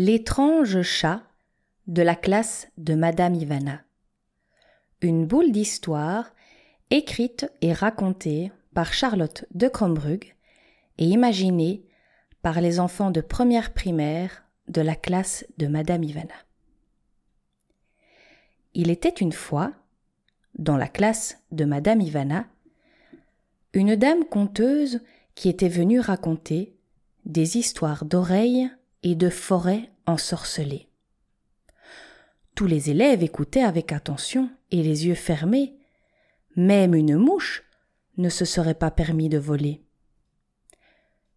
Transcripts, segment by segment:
L'étrange chat de la classe de Madame Ivana. Une boule d'histoire écrite et racontée par Charlotte de Crombrug et imaginée par les enfants de première primaire de la classe de Madame Ivana. Il était une fois, dans la classe de Madame Ivana, une dame conteuse qui était venue raconter des histoires d'oreilles et de forêts ensorcelées. Tous les élèves écoutaient avec attention et les yeux fermés. Même une mouche ne se serait pas permis de voler.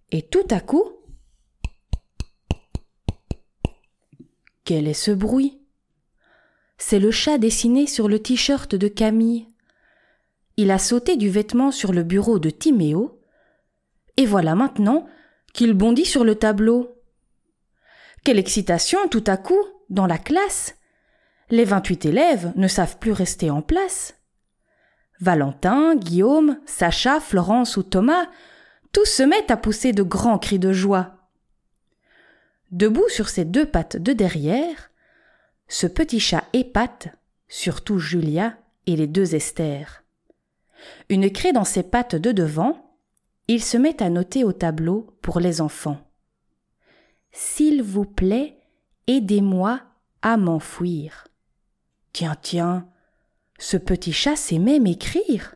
Et tout à coup, quel est ce bruit? C'est le chat dessiné sur le t-shirt de Camille. Il a sauté du vêtement sur le bureau de Timéo, et voilà maintenant qu'il bondit sur le tableau. Quelle excitation tout à coup dans la classe. Les vingt-huit élèves ne savent plus rester en place. Valentin, Guillaume, Sacha, Florence ou Thomas, tous se mettent à pousser de grands cris de joie. Debout sur ses deux pattes de derrière, ce petit chat épate, surtout Julia et les deux Esther. Une craie dans ses pattes de devant, il se met à noter au tableau pour les enfants. S'il vous plaît, aidez-moi à m'enfuir. Tiens, tiens, ce petit chat sait même écrire.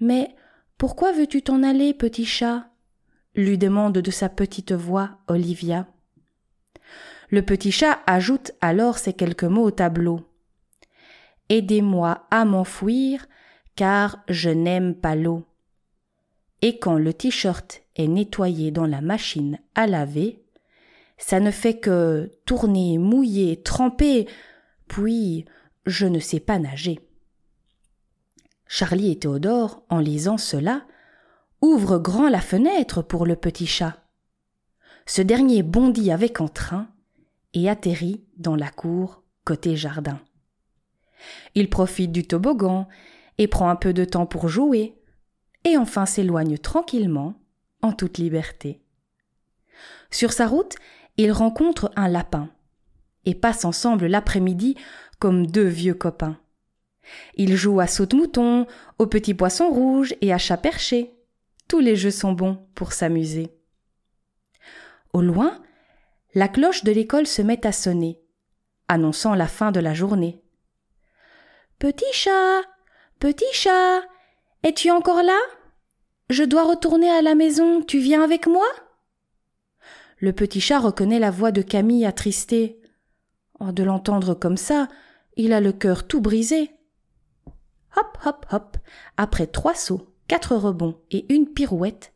Mais pourquoi veux-tu t'en aller, petit chat? lui demande de sa petite voix Olivia. Le petit chat ajoute alors ces quelques mots au tableau. Aidez-moi à m'enfuir, car je n'aime pas l'eau. Et quand le t-shirt est nettoyé dans la machine à laver, ça ne fait que tourner, mouiller, tremper, puis je ne sais pas nager. Charlie et Théodore, en lisant cela, ouvrent grand la fenêtre pour le petit chat. Ce dernier bondit avec entrain et atterrit dans la cour côté jardin. Il profite du toboggan et prend un peu de temps pour jouer, et enfin s'éloigne tranquillement, toute liberté. Sur sa route, il rencontre un lapin, et passent ensemble l'après-midi comme deux vieux copains. Ils jouent à saute-mouton, au petit poisson rouge et à chat perché. Tous les jeux sont bons pour s'amuser. Au loin, la cloche de l'école se met à sonner, annonçant la fin de la journée. Petit chat, petit chat, es-tu encore là? Je dois retourner à la maison, tu viens avec moi? Le petit chat reconnaît la voix de Camille attristée. Oh, de l'entendre comme ça, il a le cœur tout brisé. Hop, hop, hop, après trois sauts, quatre rebonds et une pirouette,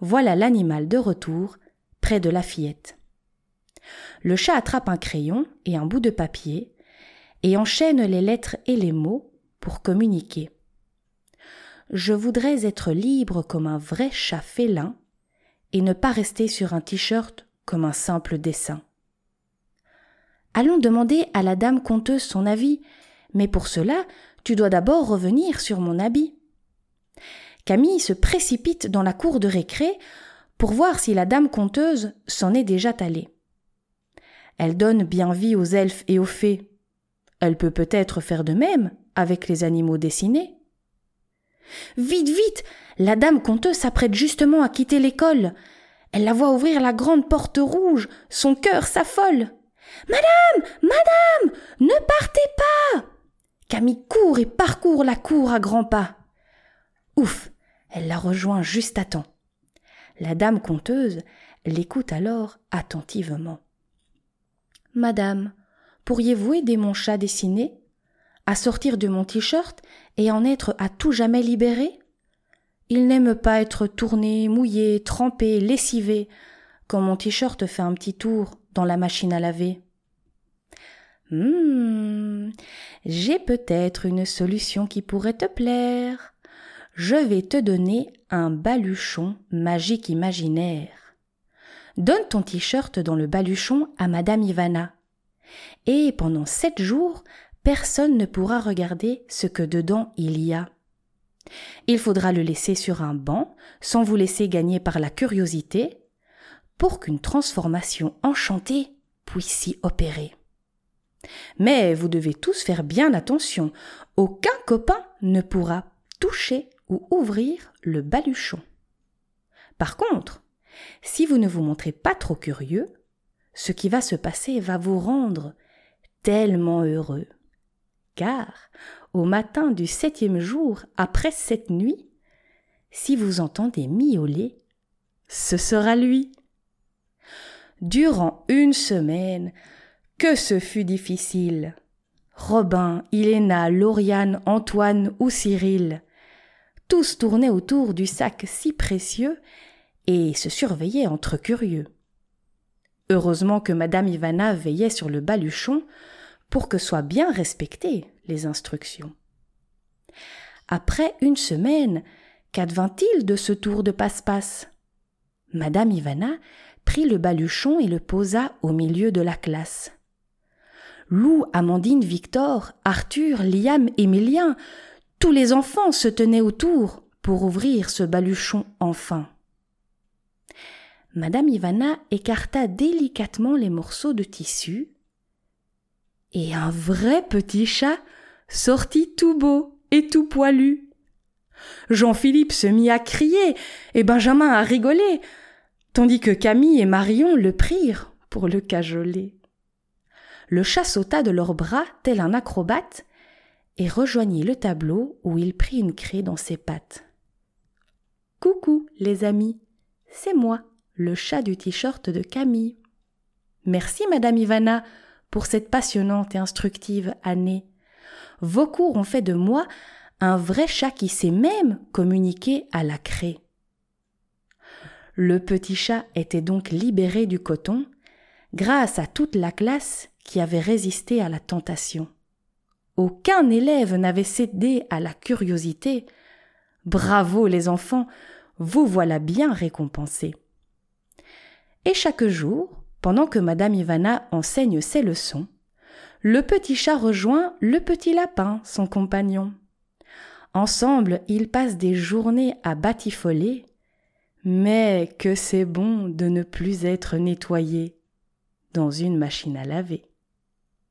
voilà l'animal de retour, près de la fillette. Le chat attrape un crayon et un bout de papier, et enchaîne les lettres et les mots pour communiquer. Je voudrais être libre comme un vrai chat félin, et ne pas rester sur un t-shirt comme un simple dessin. Allons demander à la dame conteuse son avis, mais pour cela, tu dois d'abord revenir sur mon habit. Camille se précipite dans la cour de récré pour voir si la dame conteuse s'en est déjà allée. Elle donne bien vie aux elfes et aux fées. Elle peut peut-être faire de même avec les animaux dessinés. Vite, vite. La dame conteuse s'apprête justement à quitter l'école. Elle la voit ouvrir la grande porte rouge. Son cœur s'affole. Madame. Madame. Ne partez pas. Camille court et parcourt la cour à grands pas. Ouf. Elle la rejoint juste à temps. La dame conteuse l'écoute alors attentivement. Madame, pourriez-vous aider mon chat dessiné? À sortir de mon t-shirt et en être à tout jamais libéré? Il n'aime pas être tourné, mouillé, trempé, lessivé, quand mon t-shirt fait un petit tour dans la machine à laver. Hum, j'ai peut-être une solution qui pourrait te plaire. Je vais te donner un baluchon magique imaginaire. Donne ton t-shirt dans le baluchon à Madame Ivana. Et pendant sept jours, personne ne pourra regarder ce que dedans il y a. Il faudra le laisser sur un banc, sans vous laisser gagner par la curiosité. pour qu'une transformation enchantée puisse s'y opérer. Mais vous devez tous faire bien attention. Aucun copain ne pourra toucher ou ouvrir le baluchon. Par contre, si vous ne vous montrez pas trop curieux, ce qui va se passer va vous rendre tellement heureux. Car, au matin du septième jour après cette nuit, si vous entendez miauler, ce sera lui. Durant une semaine, que ce fut difficile. Robin, Iléna, Lauriane, Antoine ou Cyril, tous tournaient autour du sac si précieux et se surveillaient entre curieux. Heureusement que madame Ivana veillait sur le baluchon pour que soient bien respectées les instructions. Après une semaine, qu'advint-il de ce tour de passe-passe? Madame Ivana prit le baluchon et le posa au milieu de la classe. Lou, Amandine, Victor, Arthur, Liam, Émilien, tous les enfants se tenaient autour pour ouvrir ce baluchon enfin. Madame Ivana écarta délicatement les morceaux de tissu, et un vrai petit chat sortit tout beau et tout poilu. Jean-Philippe se mit à crier et Benjamin à rigoler, tandis que Camille et Marion le prirent pour le cajoler. Le chat sauta de leurs bras tel un acrobate et rejoignit le tableau où il prit une craie dans ses pattes. Coucou, les amis, c'est moi, le chat du t-shirt de Camille. Merci, Madame Ivana, pour cette passionnante et instructive année. Vos cours ont fait de moi un vrai chat qui sait même communiquer à la craie. Le petit chat était donc libéré du coton grâce à toute la classe qui avait résisté à la tentation. Aucun élève n'avait cédé à la curiosité. Bravo les enfants, vous voilà bien récompensés. Et chaque jour, pendant que Madame Ivana enseigne ses leçons, le petit chat rejoint le petit lapin, son compagnon. Ensemble, ils passent des journées à batifoler, mais que c'est bon de ne plus être nettoyé dans une machine à laver.